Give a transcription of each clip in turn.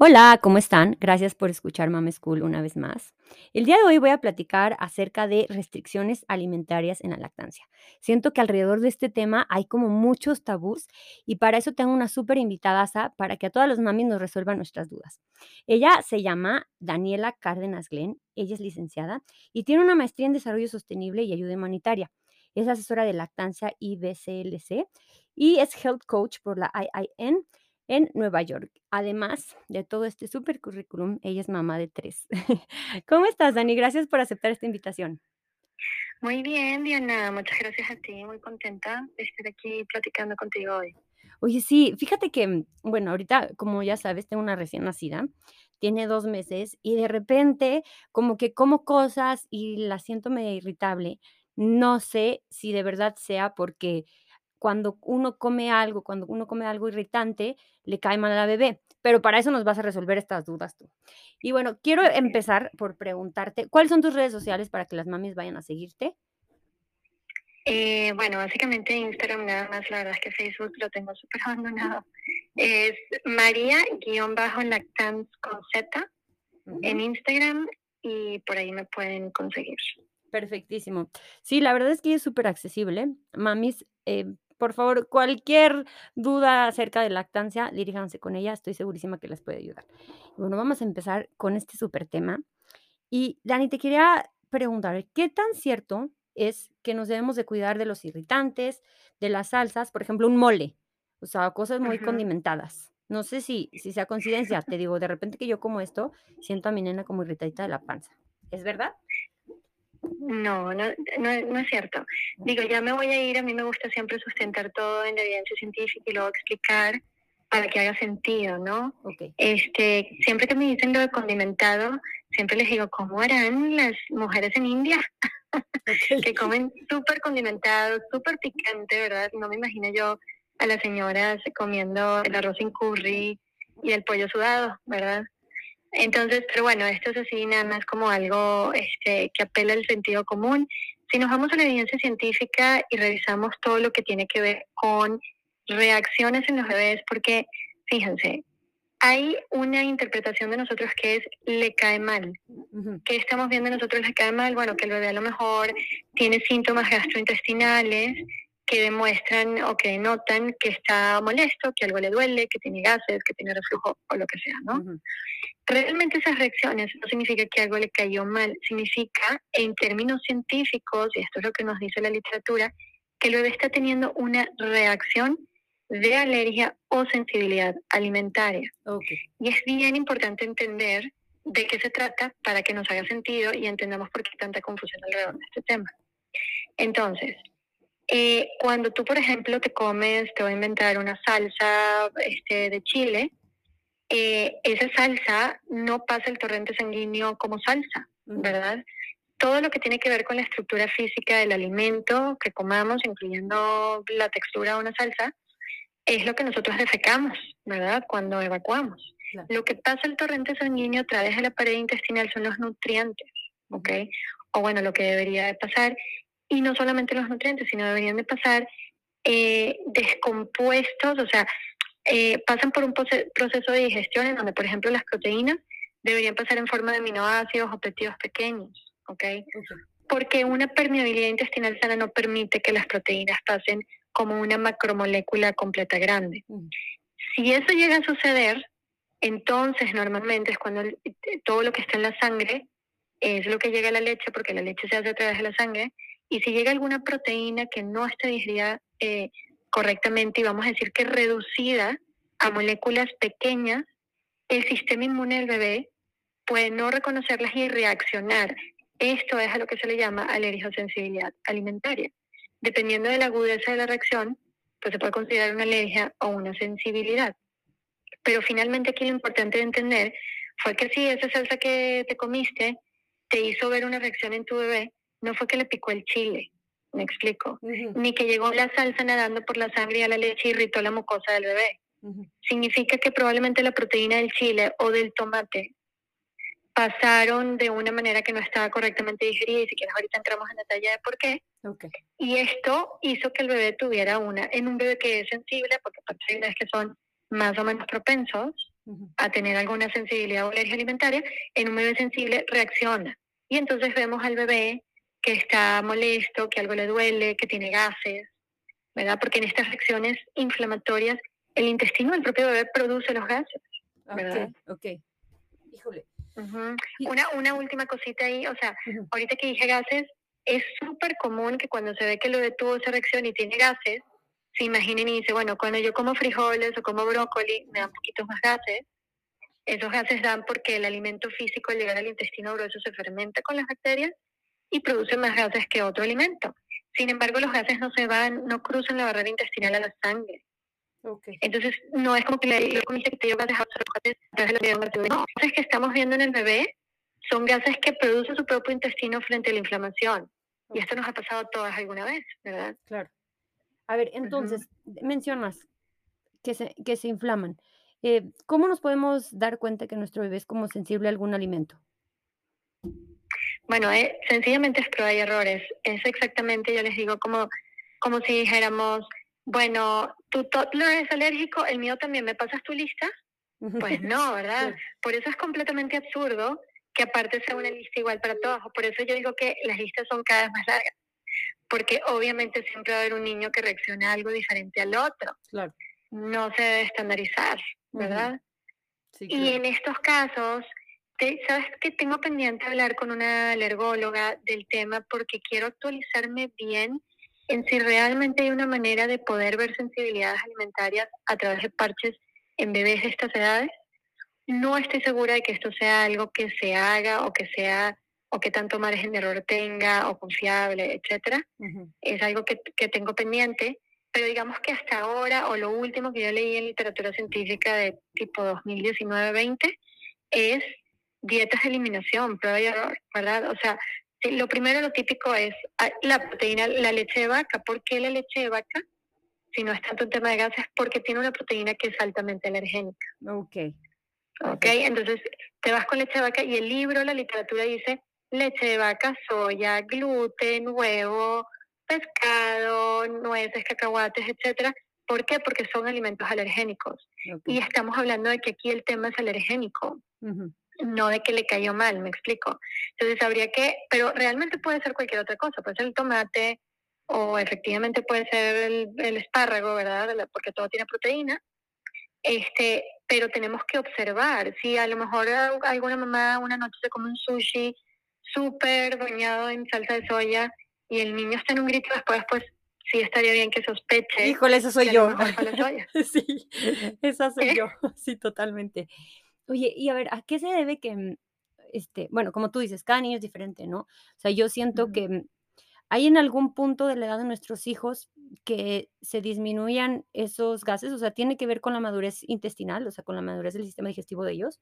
Hola, ¿cómo están? Gracias por escuchar Mama School una vez más. El día de hoy voy a platicar acerca de restricciones alimentarias en la lactancia. Siento que alrededor de este tema hay como muchos tabús y para eso tengo una súper invitada para que a todas las mamis nos resuelvan nuestras dudas. Ella se llama Daniela Cárdenas Glenn, ella es licenciada y tiene una maestría en desarrollo sostenible y ayuda humanitaria. Es asesora de lactancia IBCLC y es health coach por la IIN en Nueva York. Además de todo este super currículum, ella es mamá de tres. ¿Cómo estás, Dani? Gracias por aceptar esta invitación. Muy bien, Diana. Muchas gracias a ti. Muy contenta de estar aquí platicando contigo hoy. Oye, sí, fíjate que, mm, bueno, ahorita, como ya sabes, tengo una recién nacida, tiene dos meses y de repente como que como cosas y la siento medio irritable. No sé si de verdad sea porque cuando uno come algo, cuando uno come algo irritante, le cae mal a la bebé. Pero para eso nos vas a resolver estas dudas tú. Y bueno, quiero empezar por preguntarte, ¿cuáles son tus redes sociales para que las mamis vayan a seguirte? Eh, bueno, básicamente Instagram nada más, la verdad es que Facebook lo tengo súper abandonado. Es María-Lactance con Z en Instagram y por ahí me pueden conseguir. Perfectísimo. Sí, la verdad es que es súper accesible. Mamis, eh, por favor, cualquier duda acerca de lactancia, diríjanse con ella, estoy segurísima que les puede ayudar. Bueno, vamos a empezar con este súper tema. Y Dani, te quería preguntar, ¿qué tan cierto es que nos debemos de cuidar de los irritantes, de las salsas, por ejemplo, un mole, o sea, cosas muy condimentadas? No sé si, si sea coincidencia, te digo, de repente que yo como esto, siento a mi nena como irritadita de la panza. ¿Es verdad? No, no, no, es cierto. Digo, ya me voy a ir, a mí me gusta siempre sustentar todo en la evidencia científica y luego explicar para que haga sentido, ¿no? Este, siempre que me dicen lo de condimentado, siempre les digo, ¿cómo harán las mujeres en India? que comen súper condimentado, súper picante, ¿verdad? No me imagino yo a las señoras comiendo el arroz sin curry y el pollo sudado, ¿verdad? Entonces, pero bueno, esto es así nada más como algo este, que apela al sentido común. Si nos vamos a la evidencia científica y revisamos todo lo que tiene que ver con reacciones en los bebés, porque fíjense, hay una interpretación de nosotros que es le cae mal. ¿Qué estamos viendo nosotros le cae mal? Bueno, que el bebé a lo mejor tiene síntomas gastrointestinales que demuestran o que denotan que está molesto, que algo le duele, que tiene gases, que tiene reflujo o lo que sea, ¿no? Realmente esas reacciones no significa que algo le cayó mal, significa en términos científicos, y esto es lo que nos dice la literatura, que el bebé está teniendo una reacción de alergia o sensibilidad alimentaria. Y es bien importante entender de qué se trata para que nos haga sentido y entendamos por qué tanta confusión alrededor de este tema. Entonces, eh, cuando tú, por ejemplo, te comes, te voy a inventar una salsa este, de chile, eh, esa salsa no pasa el torrente sanguíneo como salsa, ¿verdad? Todo lo que tiene que ver con la estructura física del alimento que comamos, incluyendo la textura de una salsa, es lo que nosotros defecamos, ¿verdad? Cuando evacuamos. Lo que pasa el torrente sanguíneo a través de la pared intestinal son los nutrientes, ¿ok? O bueno, lo que debería de pasar y no solamente los nutrientes, sino deberían de pasar eh, descompuestos, o sea, eh, pasan por un proceso de digestión en donde, por ejemplo, las proteínas deberían pasar en forma de aminoácidos o péptidos pequeños, ¿ok? Porque una permeabilidad intestinal sana no permite que las proteínas pasen como una macromolécula completa grande. Si eso llega a suceder, entonces normalmente es cuando todo lo que está en la sangre es lo que llega a la leche, porque la leche se hace a través de la sangre, y si llega alguna proteína que no está digerida eh, correctamente y vamos a decir que reducida a moléculas pequeñas, el sistema inmune del bebé puede no reconocerlas y reaccionar. Esto es a lo que se le llama alergia o sensibilidad alimentaria. Dependiendo de la agudeza de la reacción, pues se puede considerar una alergia o una sensibilidad. Pero finalmente aquí lo importante de entender fue que si esa salsa que te comiste te hizo ver una reacción en tu bebé, no fue que le picó el chile, me explico, ni que llegó la salsa nadando por la sangre y a la leche y irritó la mucosa del bebé. Significa que probablemente la proteína del chile o del tomate pasaron de una manera que no estaba correctamente digerida y si quieres ahorita entramos en detalle de por qué. Y esto hizo que el bebé tuviera una, en un bebé que es sensible, porque hay que son más o menos propensos, a tener alguna sensibilidad o alergia alimentaria, en un bebé sensible reacciona. Y entonces vemos al bebé que está molesto, que algo le duele, que tiene gases, ¿verdad? Porque en estas reacciones inflamatorias el intestino del propio bebé produce los gases, ¿verdad? Ok, ok. Híjole. una, una última cosita ahí, o sea, ahorita que dije gases, es súper común que cuando se ve que lo detuvo esa reacción y tiene gases, se imaginen y dice, bueno, cuando yo como frijoles o como brócoli, me dan poquitos más gases. Esos gases dan porque el alimento físico al llegar al intestino grueso se fermenta con las bacterias y produce más gases que otro alimento. Sin embargo, los gases no se van, no cruzan la barrera intestinal a la sangre. Entonces, no es como que le comiste que te dio gases a los gases. No, los gases que estamos viendo en el bebé son gases que produce su propio intestino frente a la inflamación. Y esto nos ha pasado a todas alguna vez, ¿verdad? Claro. A ver, entonces, mencionas que se, que se inflaman. Eh, ¿Cómo nos podemos dar cuenta que nuestro bebé es como sensible a algún alimento? Bueno, eh, sencillamente es prueba y errores. Es exactamente, yo les digo, como, como si dijéramos, bueno, tu toddler es alérgico, el mío también, ¿me pasas tu lista? Pues no, ¿verdad? Por eso es completamente absurdo que aparte sea una lista igual para todos. Por eso yo digo que las listas son cada vez más largas porque obviamente siempre va a haber un niño que reaccione a algo diferente al otro. Claro. No se debe estandarizar, ¿verdad? sí, Y en estos casos, ¿sabes que tengo pendiente hablar con una alergóloga del tema porque quiero actualizarme bien en si realmente hay una manera de poder ver sensibilidades alimentarias a través de parches en bebés de estas edades? No estoy segura de que esto sea algo que se haga o que sea o qué tanto margen de error tenga o confiable, etcétera. Es algo que, que, tengo pendiente, pero digamos que hasta ahora o lo último que yo leí en literatura científica de tipo 2019-20 es dietas de eliminación, prueba y error, ¿verdad? O sea, lo primero, lo típico es ah, la proteína, la leche de vaca. ¿Por qué la leche de vaca? Si no es tanto un tema de gases, porque tiene una proteína que es altamente alergénica. Ok. Ok, entonces te vas con leche de vaca y el libro, la literatura dice leche de vaca, soya, gluten, huevo, pescado, nueces, cacahuates, etcétera. ¿Por qué? Porque son alimentos alergénicos. Y estamos hablando de que aquí el tema es alergénico, no de que le cayó mal, me explico. Entonces habría que, pero realmente puede ser cualquier otra cosa, puede ser el tomate o efectivamente puede ser el, el espárrago, ¿verdad? Porque todo tiene proteína. Este, pero tenemos que observar si a lo mejor alguna mamá una noche se come un sushi súper bañado en salsa de soya y el niño está en un grito después, pues sí estaría bien que sospeche. Híjole, esa soy yo. sí, esa soy yo, sí, totalmente. Oye, y a ver, ¿a qué se debe que, mm, este, bueno, como tú dices, cada niño es diferente, ¿no? O sea, yo siento que hay en algún punto de la edad de nuestros hijos que se disminuyan esos gases, o sea, tiene que ver con la madurez intestinal, o sea, con la madurez del sistema digestivo de ellos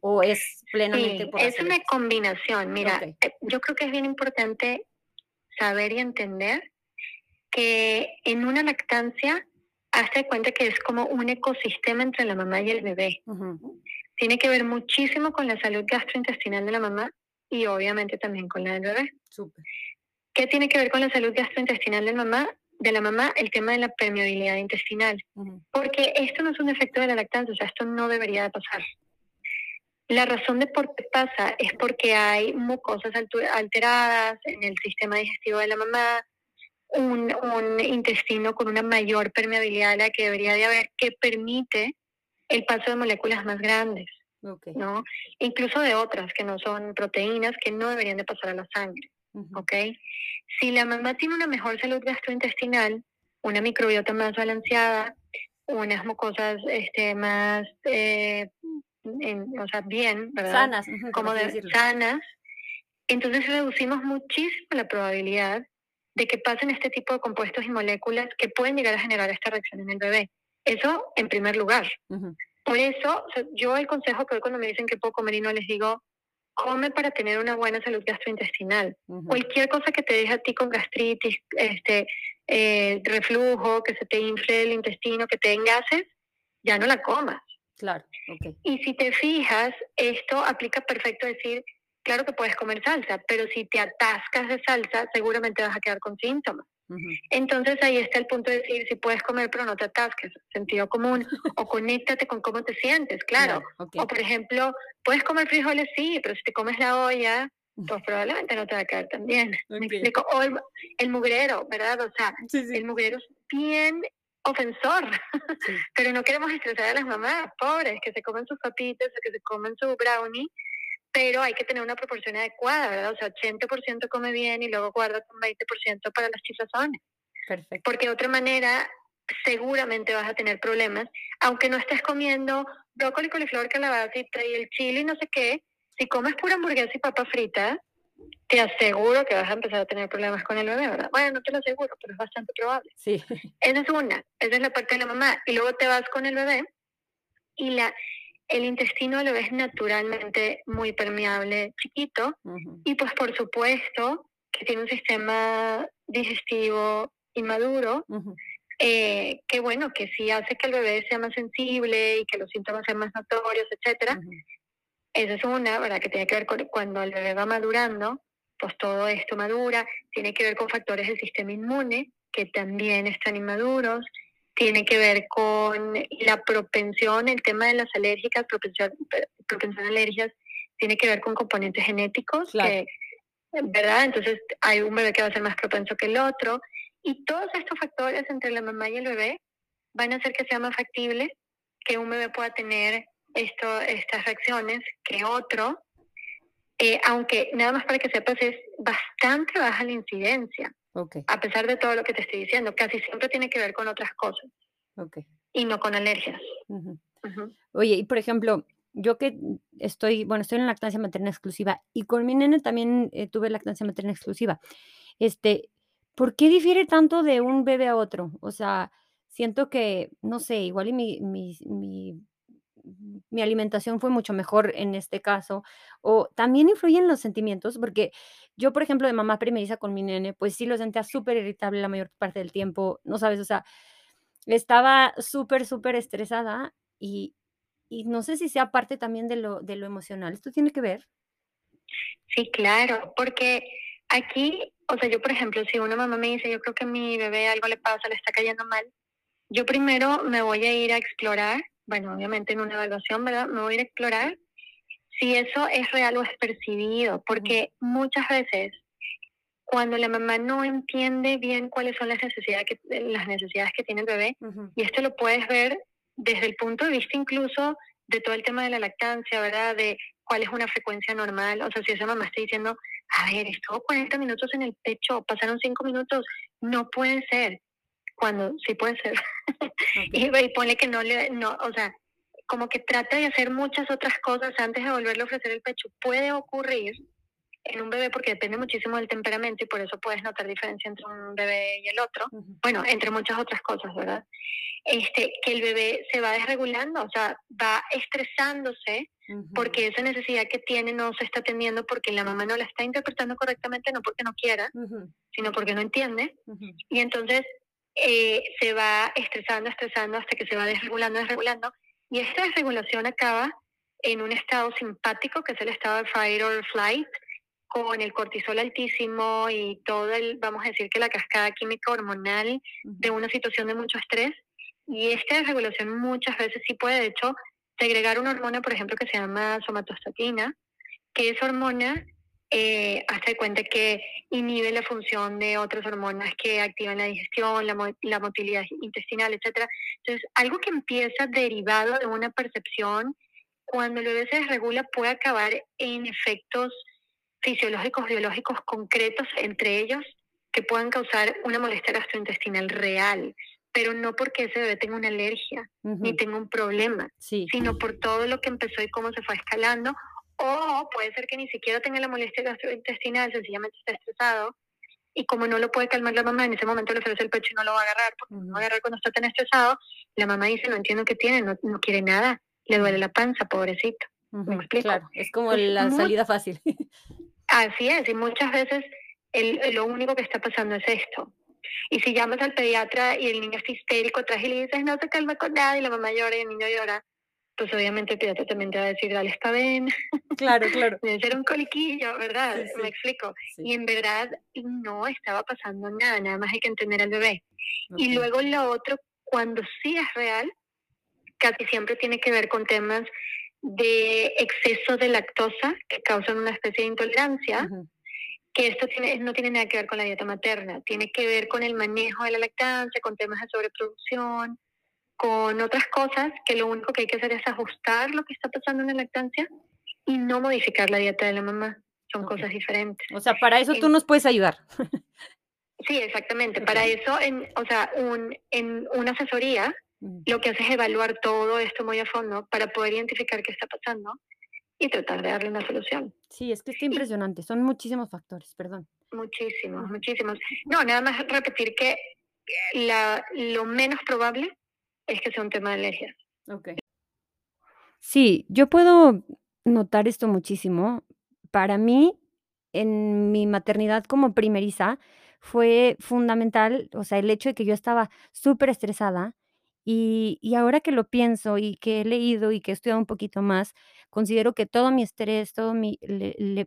o es plenamente sí, Es una combinación. Mira, eh, yo creo que es bien importante saber y entender que en una lactancia, hazte cuenta que es como un ecosistema entre la mamá y el bebé. Tiene que ver muchísimo con la salud gastrointestinal de la mamá y obviamente también con la del bebé. ¿Qué tiene que ver con la salud gastrointestinal de la mamá? De la mamá, el tema de la permeabilidad intestinal. Porque esto no es un efecto de la lactancia, o sea, esto no debería de pasar. La razón de por qué pasa es porque hay mucosas alteradas en el sistema digestivo de la mamá, un, intestino con una mayor permeabilidad de la que debería de haber, que permite el paso de moléculas más grandes, ¿no? Incluso de otras que no son proteínas que no deberían de pasar a la sangre, Si la mamá tiene una mejor salud gastrointestinal, una microbiota más balanceada, unas mucosas este, más eh, o sea, bien, ¿verdad? Sanas, como de, sanas, entonces reducimos muchísimo la probabilidad de que pasen este tipo de compuestos y moléculas que pueden llegar a generar esta reacción en el bebé. Eso en primer lugar. Por eso, yo el consejo que doy cuando me dicen que puedo comer y no les digo, come para tener una buena salud gastrointestinal. Cualquier cosa que te deje a ti con gastritis, este, eh, reflujo, que se te infle el intestino, que te den gases, ya no la comas. Claro, Y si te fijas, esto aplica perfecto a decir, claro que puedes comer salsa, pero si te atascas de salsa, seguramente vas a quedar con síntomas. Entonces ahí está el punto de decir si puedes comer pero no te atasques, sentido común, o conéctate con cómo te sientes, claro. O por ejemplo, puedes comer frijoles, sí, pero si te comes la olla, pues probablemente no te va a caer tan bien. ¿Me explico? O el, mugrero, ¿verdad? O sea, el mugrero es bien ofensor, pero no queremos estresar a las mamás pobres que se comen sus papitas o que se comen su brownie, pero hay que tener una proporción adecuada, ¿verdad? O sea, 80% come bien y luego guarda un 20% para las chisazones. Perfecto. Porque de otra manera seguramente vas a tener problemas, aunque no estés comiendo brócoli, coliflor, calabacita y el chile y no sé qué, si comes pura hamburguesa y papa frita, te aseguro que vas a empezar a tener problemas con el bebé, ¿verdad? Bueno, no te lo aseguro, pero es bastante probable. Sí. Esa es una, esa es la parte de la mamá. Y luego te vas con el bebé y la, el intestino bebé es naturalmente muy permeable, chiquito, y pues por supuesto que tiene un sistema digestivo inmaduro, eh, que bueno, que sí hace que el bebé sea más sensible y que los síntomas sean más notorios, etcétera. Esa es una, ¿verdad? Que tiene que ver con cuando el bebé va madurando, pues todo esto madura, tiene que ver con factores del sistema inmune que también están inmaduros, tiene que ver con la propensión, el tema de las alérgicas, propensión, propensión a alergias, tiene que ver con componentes genéticos, ¿verdad? Entonces hay un bebé que va a ser más propenso que el otro, y todos estos factores entre la mamá y el bebé van a hacer que sea más factible que un bebé pueda tener esto, estas reacciones que otro, eh, aunque nada más para que sepas es bastante baja la incidencia, a pesar de todo lo que te estoy diciendo, casi siempre tiene que ver con otras cosas y no con alergias. Oye, y por ejemplo, yo que estoy, bueno, estoy en lactancia materna exclusiva y con mi nene también eh, tuve lactancia materna exclusiva. Este, ¿por qué difiere tanto de un bebé a otro? O sea, siento que, no sé, igual y mi, mi, mi mi alimentación fue mucho mejor en este caso, o también influyen los sentimientos, porque yo, por ejemplo, de mamá primeriza con mi nene, pues sí lo sentía súper irritable la mayor parte del tiempo, no sabes, o sea, estaba súper, súper estresada y, y no sé si sea parte también de lo, de lo emocional. ¿Esto tiene que ver? Sí, claro, porque aquí, o sea, yo, por ejemplo, si una mamá me dice, yo creo que mi bebé algo le pasa, le está cayendo mal, yo primero me voy a ir a explorar bueno, obviamente en una evaluación, ¿verdad? Me voy a ir a explorar si eso es real o es percibido, porque muchas veces cuando la mamá no entiende bien cuáles son las necesidades que, las necesidades que tiene el bebé, y esto lo puedes ver desde el punto de vista incluso de todo el tema de la lactancia, ¿verdad? De cuál es una frecuencia normal, o sea, si esa mamá está diciendo, a ver, estuvo 40 minutos en el pecho, pasaron 5 minutos, no puede ser cuando sí puede ser. y, pone que no le, no, o sea, como que trata de hacer muchas otras cosas antes de volverle a ofrecer el pecho. Puede ocurrir en un bebé porque depende muchísimo del temperamento y por eso puedes notar diferencia entre un bebé y el otro. Bueno, entre muchas otras cosas, ¿verdad? Este, que el bebé se va desregulando, o sea, va estresándose porque esa necesidad que tiene no se está atendiendo porque la mamá no la está interpretando correctamente, no porque no quiera, sino porque no entiende. Y entonces eh, se va estresando, estresando hasta que se va desregulando, desregulando. Y esta desregulación acaba en un estado simpático, que es el estado de fight or flight, con el cortisol altísimo y todo el, vamos a decir que la cascada química hormonal de una situación de mucho estrés. Y esta desregulación muchas veces sí puede, de hecho, segregar una hormona, por ejemplo, que se llama somatostatina, que esa hormona eh, hace cuenta que inhibe la función de otras hormonas que activan la digestión, la, la motilidad intestinal, etcétera. Entonces, algo que empieza derivado de una percepción, cuando el bebé se desregula, puede acabar en efectos fisiológicos, biológicos concretos, entre ellos, que puedan causar una molestia gastrointestinal real, pero no porque ese bebé tenga una alergia ni tenga un problema, sino por todo lo que empezó y cómo se fue escalando o puede ser que ni siquiera tenga la molestia gastrointestinal, sencillamente está estresado. Y como no lo puede calmar la mamá, en ese momento le ofrece el pecho y no lo va a agarrar, porque no va a agarrar cuando está tan estresado. La mamá dice, no entiendo qué tiene, no, no quiere nada, le duele la panza, pobrecito. ¿Me explico? Claro, es como la salida fácil. Así es, y muchas veces el, lo único que está pasando es esto. Y si llamas al pediatra y el niño está histérico atrás y le dices, no se calma con nada, y la mamá llora y el niño llora, pues obviamente el pediatra también te va a decir, dale esta ven. Claro, claro. Debe ser un coliquillo, ¿verdad? Me explico. Y en verdad no estaba pasando nada, nada más hay que entender al bebé. Y luego lo otro, cuando sí es real, casi siempre tiene que ver con temas de exceso de lactosa que causan una especie de intolerancia, que esto tiene, no tiene nada que ver con la dieta materna, tiene que ver con el manejo de la lactancia, con temas de sobreproducción, con otras cosas que lo único que hay que hacer es ajustar lo que está pasando en la lactancia y no modificar la dieta de la mamá. Son cosas diferentes. O sea, para eso tú nos puedes ayudar. Sí, exactamente. Para eso, en, o sea, un, en una asesoría, mm. lo que hace es evaluar todo esto muy a fondo para poder identificar qué está pasando y tratar de darle una solución. Sí, es que está impresionante. Son muchísimos factores, perdón. Muchísimos, muchísimos. No, nada más repetir que la, lo menos probable es que sea un tema de alergias. Ok. Sí, yo puedo notar esto muchísimo. Para mí, en mi maternidad como primeriza, fue fundamental, o sea, el hecho de que yo estaba súper estresada y, y ahora que lo pienso y que he leído y que he estudiado un poquito más, considero que todo mi estrés, todo mi,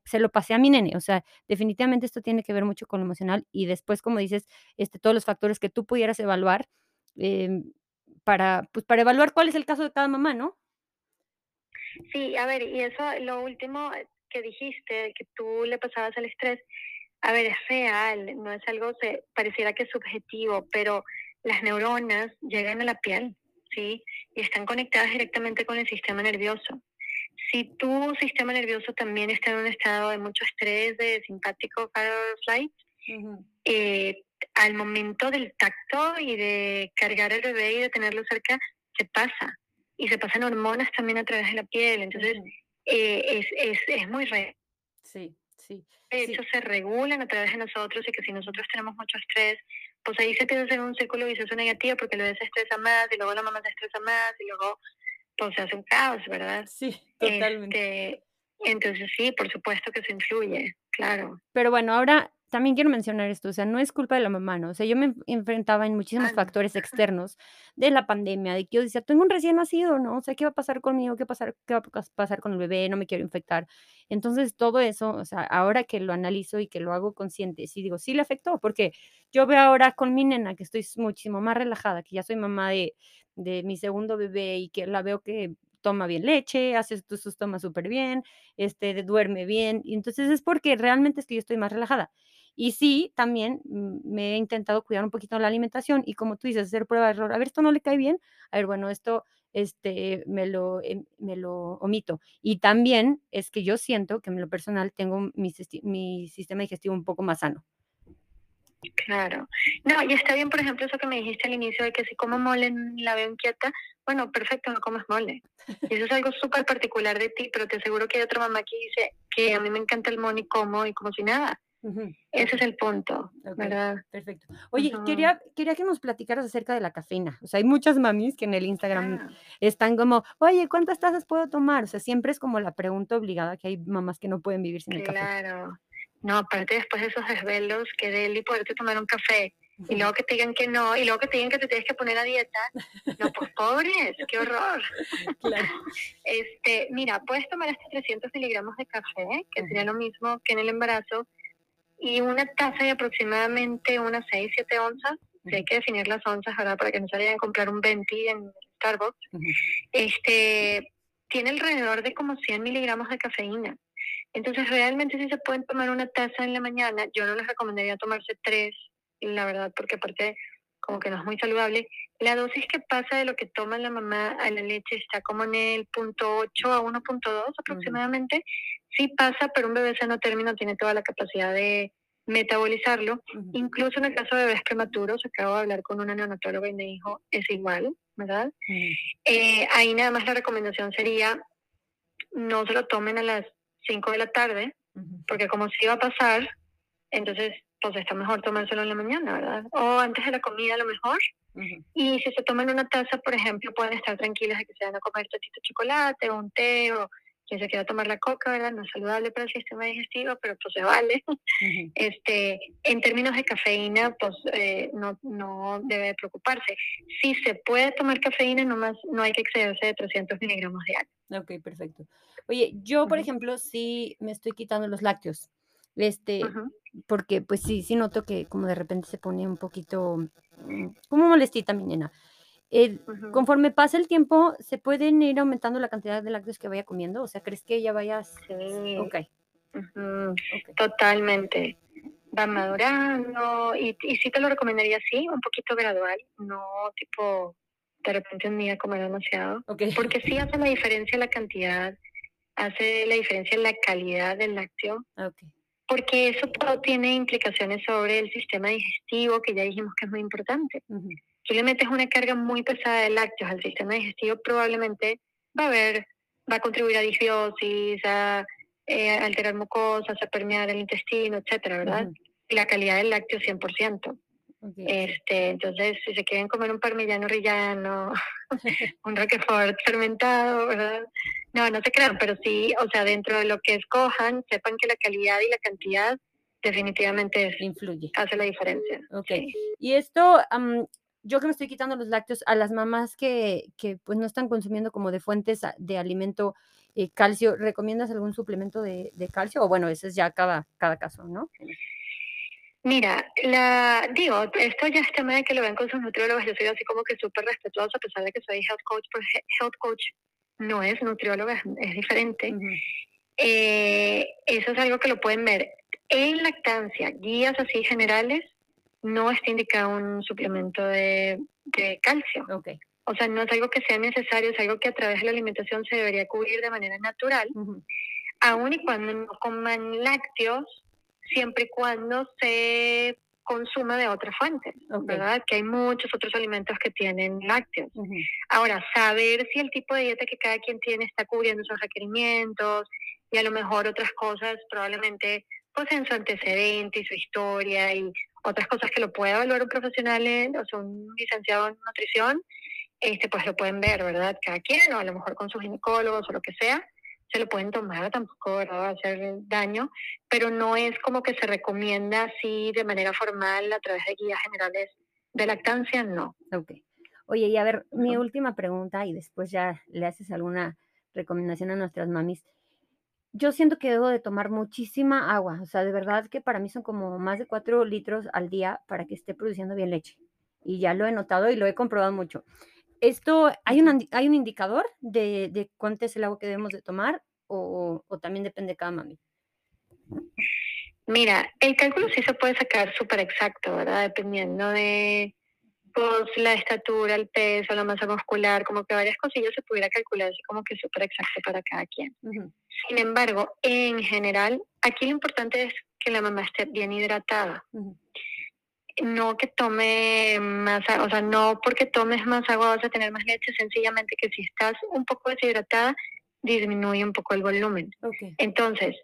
se lo pasé a mi nene, o sea, definitivamente esto tiene que ver mucho con lo emocional y después, como dices, este, todos los factores que tú pudieras evaluar, em, para, pues, para evaluar cuál es el caso de cada mamá, ¿no? Sí, a ver, y eso, lo último que dijiste, que tú le pasabas el estrés, a ver, es real, no es algo, se, pareciera que es subjetivo, pero las neuronas llegan a la piel, ¿sí? Y están conectadas directamente con el sistema nervioso. Si tu sistema nervioso también está en un estado de mucho estrés, de simpático flight, eh, al momento del tacto y de cargar al bebé y de tenerlo cerca, se pasa. Y se pasan hormonas también a través de la piel. Entonces, eh, es, es, es, muy real. Sí, sí. De hecho, se regulan a través de nosotros y que si nosotros tenemos mucho estrés, pues ahí se empieza a hacer un círculo vicioso negativo porque el bebé se estresa más y luego la mamá se estresa más y luego pues se hace un caos, ¿verdad? Sí, totalmente. Este, entonces sí, por supuesto que se influye, claro. Pero bueno, ahora también quiero mencionar esto, o sea, no es culpa de la mamá, ¿no? O sea, yo me enfrentaba en muchísimos factores externos de la pandemia, de que yo decía, tengo un recién nacido, ¿no? O sea, ¿qué va a pasar conmigo? ¿Qué, pasar, ¿Qué va a pasar con el bebé? No me quiero infectar. Entonces, todo eso, o sea, ahora que lo analizo y que lo hago consciente, sí digo, sí le afectó, porque yo veo ahora con mi nena que estoy muchísimo más relajada, que ya soy mamá de, de mi segundo bebé y que la veo que toma bien leche, hace sus tomas súper bien, este, duerme bien, y entonces es porque realmente es que yo estoy más relajada. Y sí, también mm, me he intentado cuidar un poquito la alimentación y como tú dices, hacer prueba de error. A ver, esto no le cae bien. A ver, bueno, esto este, me, lo, em, me lo omito. Y también es que yo siento que en lo personal tengo mi, sistema digestivo un poco más sano. Claro. No, y está bien, por ejemplo, eso que me dijiste al inicio de que si como mole la veo inquieta, bueno, perfecto, no comes mole. Y eso es algo súper particular de ti, pero te aseguro que hay otra mamá que dice que a mí me encanta el mole y como y como si nada. Ese es el punto, ¿verdad? Perfecto. Oye, quería, quería que nos platicaras acerca de la cafeína. O sea, hay muchas mamis que en el Instagram ah. están como, oye, ¿cuántas tazas puedo tomar? O sea, siempre es como la pregunta obligada que hay mamás que no pueden vivir sin el café. Claro. No, aparte después de esos desvelos, que de él y poderte tomar un café, y luego que te digan que no, y luego que te digan que te tienes que poner a dieta. No, pues pobres, qué horror. Este, mira, puedes tomar hasta 300 miligramos de café, que sería lo mismo que en el embarazo, y una taza de aproximadamente unas 6, 7 onzas. hay que definir las onzas, ¿verdad? Para que no se vayan a comprar un 20 en Starbucks. Este, tiene alrededor de como 100 miligramos de cafeína. Entonces, realmente si se pueden tomar una taza en la mañana, yo no les recomendaría tomarse tres, la verdad, porque aparte como que no es muy saludable. La dosis que pasa de lo que toma la mamá a la leche está como en el punto 8 a 1.2 aproximadamente. Sí pasa, pero un bebé sano término tiene toda la capacidad de metabolizarlo. Incluso en el caso de bebés prematuros, acabo de hablar con una neonatóloga y me dijo, es igual, ¿verdad? Eh, ahí nada más la recomendación sería, no se lo tomen a las 5 de la tarde, porque como si iba a pasar, entonces pues está mejor tomárselo en la mañana, ¿verdad? O antes de la comida a lo mejor. Y si se toman una taza, por ejemplo, pueden estar tranquilas de que se van a comer tachito de chocolate o un té o quien se quiera tomar la coca, ¿verdad? No es saludable para el sistema digestivo, pero pues se vale. este, en términos de cafeína, pues eh, no, no debe preocuparse. Si se puede tomar cafeína, nomás no hay que excederse de 300 miligramos diarios. Ok, perfecto. Oye, yo, por ejemplo, sí me estoy quitando los lácteos. Este, porque pues sí, sí noto que como de repente se pone un poquito, mm, como molestita mi nena. Conforme pasa el tiempo, ¿se pueden ir aumentando la cantidad de lácteos que vaya comiendo? O sea, ¿crees que ella vaya? Sí. Ok. Totalmente. Va madurando y, y sí te lo recomendaría así, un poquito gradual, no tipo de repente un día comer demasiado. Porque sí hace la diferencia la cantidad, hace la diferencia la calidad del lácteo. Okay. Porque eso todo tiene implicaciones sobre el sistema digestivo, que ya dijimos que es muy importante tú le metes una carga muy pesada de lácteos al sistema digestivo, probablemente va a haber, va a contribuir a disbiosis, a eh, alterar mucosas, a permear el intestino, etcétera, ¿verdad? Y la calidad del lácteo 100%. Este, entonces, si se quieren comer un parmigiano rillano, un roquefort fermentado, ¿verdad? No, no se crean, pero sí, o sea, dentro de lo que escojan, sepan que la calidad y la cantidad definitivamente influye. Hace la diferencia. Ok. Y esto, yo que me estoy quitando los lácteos, a las mamás que, que pues no están consumiendo como de fuentes de alimento eh, calcio, ¿recomiendas algún suplemento de, de, calcio? O bueno, ese es ya cada, cada caso, ¿no? Mira, la, digo, esto ya es tema de que lo ven con sus nutriólogos, yo soy así como que súper respetuosa, a pesar de que soy health coach, pues health coach no es nutrióloga, es, diferente. Eh, eso es algo que lo pueden ver en lactancia, guías así generales, no está indicado un suplemento de, calcio. Okay. O sea, no es algo que sea necesario, es algo que a través de la alimentación se debería cubrir de manera natural, aun y cuando no coman lácteos, siempre y cuando se consuma de otras fuentes, ¿verdad? Que hay muchos otros alimentos que tienen lácteos. Ahora, saber si el tipo de dieta que cada quien tiene está cubriendo esos requerimientos y a lo mejor otras cosas probablemente pues en su antecedente y su historia y otras cosas que lo puede evaluar un profesional, en, o sea, un licenciado en nutrición, este, pues lo pueden ver, ¿verdad? Cada quien, o a lo mejor con sus ginecólogos o lo que sea, se lo pueden tomar, tampoco ¿verdad? va a hacer daño, pero no es como que se recomienda así de manera formal a través de guías generales de lactancia, no. Ok. Oye, y a ver, mi última pregunta, y después ya le haces alguna recomendación a nuestras mamis yo siento que debo de tomar muchísima agua, o sea, de verdad que para mí son como más de 4 litros al día para que esté produciendo bien leche. Y ya lo he notado y lo he comprobado mucho. Esto, ¿hay, un, hay un indicador de, de, cuánto es el agua que debemos de tomar o, o también depende de cada mami? Mira, el cálculo sí se puede sacar súper exacto, ¿verdad? Dependiendo de pues, la estatura, el peso, la masa muscular, como que varias cosillas se pudiera calcular así como que súper exacto para cada quien. Sin embargo, en general, aquí lo importante es que la mamá esté bien hidratada. No que tome más, o sea, no porque tomes más agua vas a tener más leche, sencillamente que si estás un poco deshidratada, disminuye un poco el volumen. Entonces,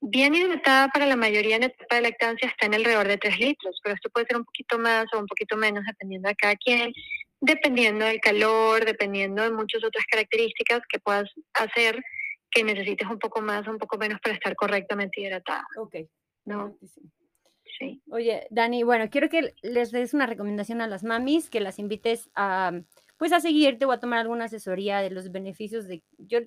bien hidratada para la mayoría en etapa de lactancia está en alrededor de 3 litros, pero esto puede ser un poquito más o un poquito menos dependiendo de cada quien, dependiendo del calor, dependiendo de muchas otras características que puedas hacer que necesites un poco más o un poco menos para estar correctamente hidratada. Ok. ¿No? Sí. Oye, Dani, bueno, quiero que les des una recomendación a las mamis, que las invites a, pues, a seguirte o a tomar alguna asesoría de los beneficios de... Yo,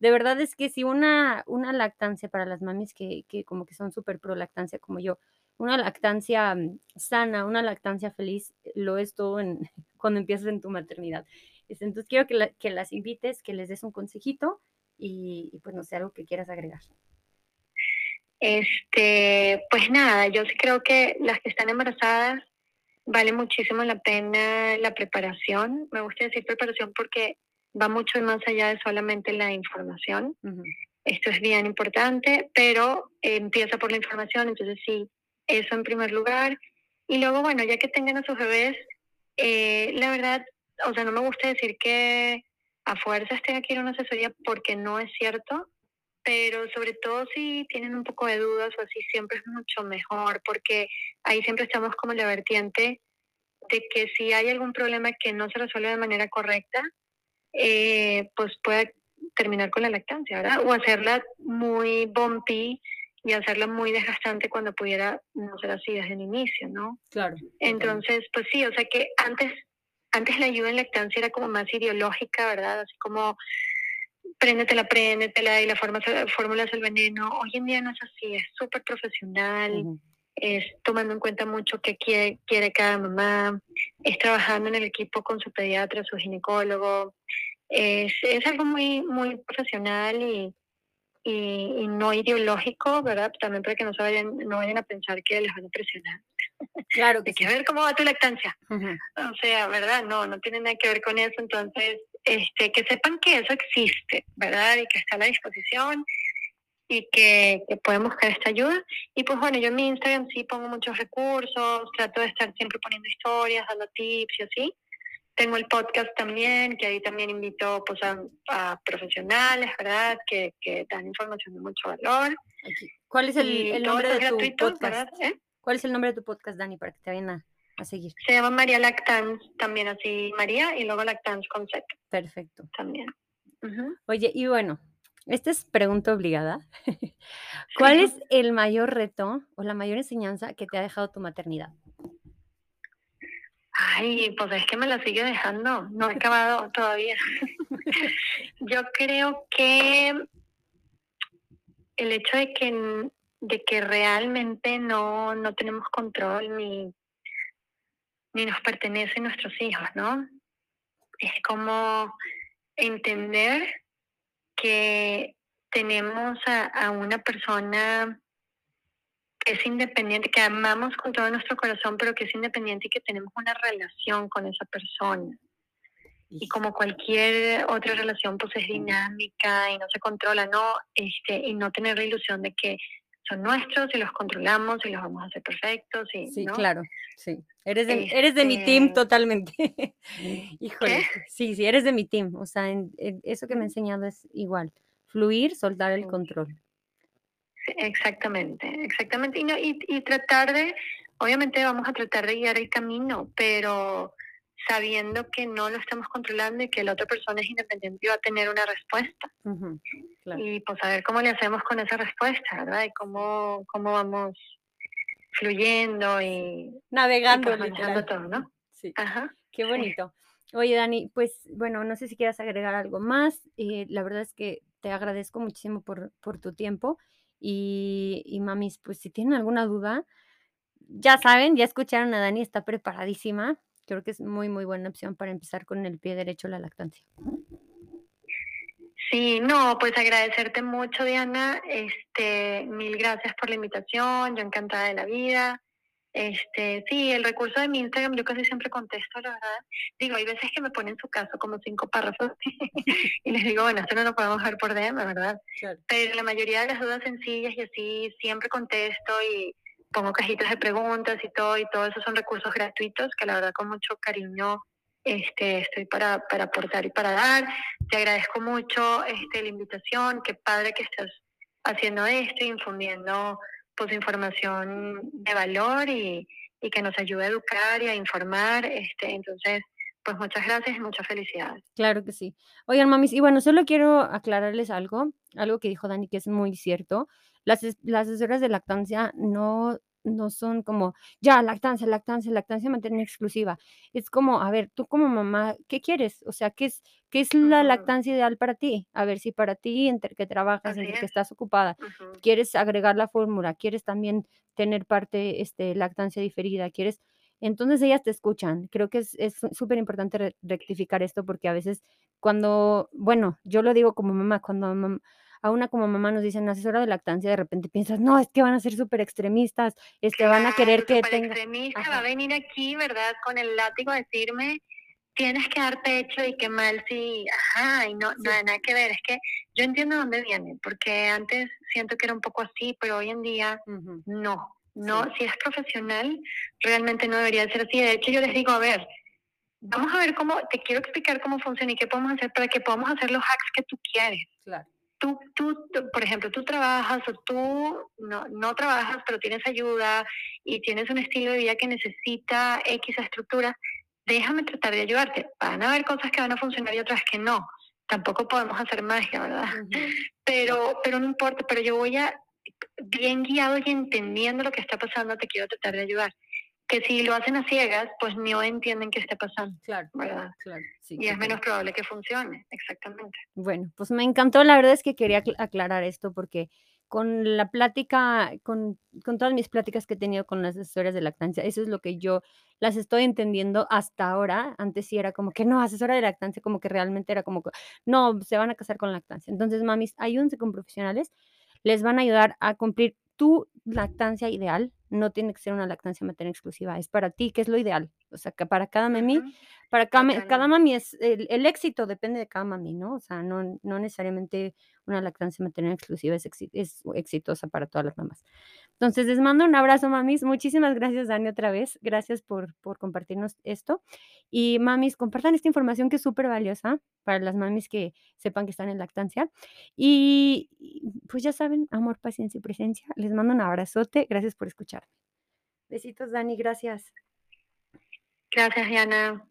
de verdad es que si una, una lactancia para las mamis que, que como que son súper pro lactancia como yo, una lactancia mm, sana, una lactancia feliz, lo es todo en, cuando empiezas en tu maternidad. Este, entonces quiero que, que las invites, que les des un consejito y, pues no sé, algo que quieras agregar. Este, pues nada, yo sí creo que las que están embarazadas vale muchísimo la pena la preparación. Me gusta decir preparación porque va mucho más allá de solamente la información. Esto es bien importante, pero empieza por la información, entonces sí, eso en primer lugar. Y luego, bueno, ya que tengan a sus bebés, eh, la verdad, o sea, no me gusta decir que a fuerzas tenga que ir a una asesoría porque no es cierto, pero sobre todo si tienen un poco de dudas o así, siempre es mucho mejor porque ahí siempre estamos como la vertiente de que si hay algún problema que no se resuelve de manera correcta, eh, pues puede terminar con la lactancia, ¿verdad? O hacerla muy bumpy y hacerla muy desgastante cuando pudiera no ser así desde el inicio, ¿no? Claro. Entonces, pues sí, o sea que antes, antes la ayuda en lactancia era como más ideológica, ¿verdad? Así como préndetela, préndetela y la fórmula es el veneno. Hoy en día no es así, es súper profesional, es tomando en cuenta mucho qué quiere, quiere cada mamá, es trabajando en el equipo con su pediatra, su ginecólogo. Es, es algo muy, muy profesional y, y, no ideológico, ¿verdad? También para que no, se vayan, no vayan a pensar que les van a presionar. Claro que Hay que ver cómo va tu lactancia. O sea, ¿verdad? No, no tiene nada que ver con eso. Entonces, este, que sepan que eso existe, ¿verdad? Y que está a la disposición y que, que pueden buscar esta ayuda. Y pues bueno, yo en mi Instagram sí pongo muchos recursos, trato de estar siempre poniendo historias, dando tips y así. Tengo el podcast también, que ahí también invito pues, a, profesionales, ¿verdad? Que, que, dan información de mucho valor. ¿Cuál es el, nombre de tu podcast? ¿Eh? ¿Cuál es el nombre de tu podcast, Dani, para que te vayan a, seguir? Se llama María Lactans, también así María, y luego Lactans con Perfecto. También. Oye, y bueno, esta es pregunta obligada. ¿Cuál es el mayor reto o la mayor enseñanza que te ha dejado tu maternidad? Ay, pues es que me la sigue dejando, no he acabado todavía. Yo creo que el hecho de que, de que realmente no, no tenemos control ni, ni nos pertenecen nuestros hijos, ¿no? Es como entender que tenemos a, una persona que es independiente, que amamos con todo nuestro corazón, pero que es independiente y que tenemos una relación con esa persona. Y como cualquier otra relación, pues es dinámica y no se controla, ¿no? Este, y no tener la ilusión de que son nuestros y los controlamos y los vamos a hacer perfectos. Y, sí, claro, sí. Eres de, eres de mi team este totalmente. Híjole, sí, sí, eres de mi team. O sea, eso que me he enseñado es igual. Fluir, soltar el control. Exactamente, exactamente. Y, no, y, y, tratar de, obviamente vamos a tratar de guiar el camino, pero sabiendo que no lo estamos controlando y que la otra persona es independiente y va a tener una respuesta. Y pues a ver cómo le hacemos con esa respuesta, ¿verdad? Y cómo, cómo vamos fluyendo y navegando, y pues, todo, ¿no? Sí. Ajá. Qué bonito. Oye, Dani, pues bueno, no sé si quieras agregar algo más. Eh, la verdad es que te agradezco muchísimo por, por tu tiempo y, y mamis, pues si tienen alguna duda, ya saben, ya escucharon a Dani, está preparadísima. Creo que es muy, muy buena opción para empezar con el pie derecho la lactancia. Sí, no, pues agradecerte mucho, Diana. Este, mil gracias por la invitación. Yo encantada de la vida. Este, sí, el recurso de mi Instagram yo casi siempre contesto, la verdad. Digo, hay veces que me ponen su caso como cinco párrafos y les digo, bueno, esto no lo podemos ver por DM, ¿verdad? Pero la mayoría de las dudas sencillas y así siempre contesto y pongo cajitas de preguntas y todo, y todo eso son recursos gratuitos que la verdad con mucho cariño este, estoy para, para aportar y para dar. Te agradezco mucho este, la invitación, qué padre que estás haciendo esto, infundiendo pues información de valor y, y que nos ayude a educar y a informar. Este, entonces, pues muchas gracias y muchas felicidades. Claro que sí. Oigan, mamis, y bueno, solo quiero aclararles algo, algo que dijo Dani que es muy cierto. Las, las asesoras de lactancia no no son como, ya, lactancia, lactancia, lactancia materna exclusiva. Es como, a ver, tú como mamá, ¿qué quieres? O sea, ¿qué es, qué es la lactancia ideal para ti? A ver, si para ti, entre que trabajas, entre que estás ocupada, quieres agregar la fórmula, quieres también tener parte, este, lactancia diferida, quieres... Entonces ellas te escuchan. Creo que es súper importante rectificar esto porque a veces cuando, bueno, yo lo digo como mamá, cuando a una como mamá nos dicen asesora de lactancia, de repente piensas, no, es que van a ser súper extremistas, este, van a querer que tenga... extremista va a venir aquí, ¿verdad? Con el látigo a decirme, tienes que dar pecho y qué mal si, ajá, y no, no nada que ver. Es que yo entiendo dónde viene, porque antes siento que era un poco así, pero hoy en día no. No, si es profesional, realmente no debería ser así. De hecho, yo les digo, a ver, vamos a ver cómo, te quiero explicar cómo funciona y qué podemos hacer para que podamos hacer los hacks que tú quieres. Claro tú, tú, por ejemplo, tú trabajas o tú no, no trabajas, pero tienes ayuda y tienes un estilo de vida que necesita X estructura, déjame tratar de ayudarte. Van a haber cosas que van a funcionar y otras que no. tampoco podemos hacer magia, ¿verdad? Pero, pero no importa, pero yo voy a, bien guiado y entendiendo lo que está pasando, te quiero tratar de ayudar. Que si lo hacen a ciegas, pues no entienden qué está pasando. Claro, ¿verdad? claro. y es menos probable que funcione, exactamente. Bueno, pues me encantó, la verdad es que quería aclarar esto porque con la plática, con, con, todas mis pláticas que he tenido con las asesoras de lactancia, eso es lo que yo las estoy entendiendo hasta ahora. Antes sí era como que no, asesora de lactancia, como que realmente era como que no, se van a casar con lactancia. Entonces, mamis, ayúdense con profesionales, les van a ayudar a cumplir tu lactancia ideal. No tiene que ser una lactancia materna exclusiva, es para ti, que es lo ideal. O sea, que para cada mami, para cada, cada mami es, el, el, éxito depende de cada mami, ¿no? O sea, no, no necesariamente una lactancia materna exclusiva es, es exitosa para todas las mamás. Entonces, les mando un abrazo, mamis. Muchísimas gracias, Dani, otra vez. Gracias por, por compartirnos esto. Y, mamis, compartan esta información que es súper valiosa para las mamis que sepan que están en lactancia. Y, pues ya saben, amor, paciencia y presencia. Les mando un abrazote. Gracias por escucharme. Besitos, Dani. Gracias. Gracias, Diana.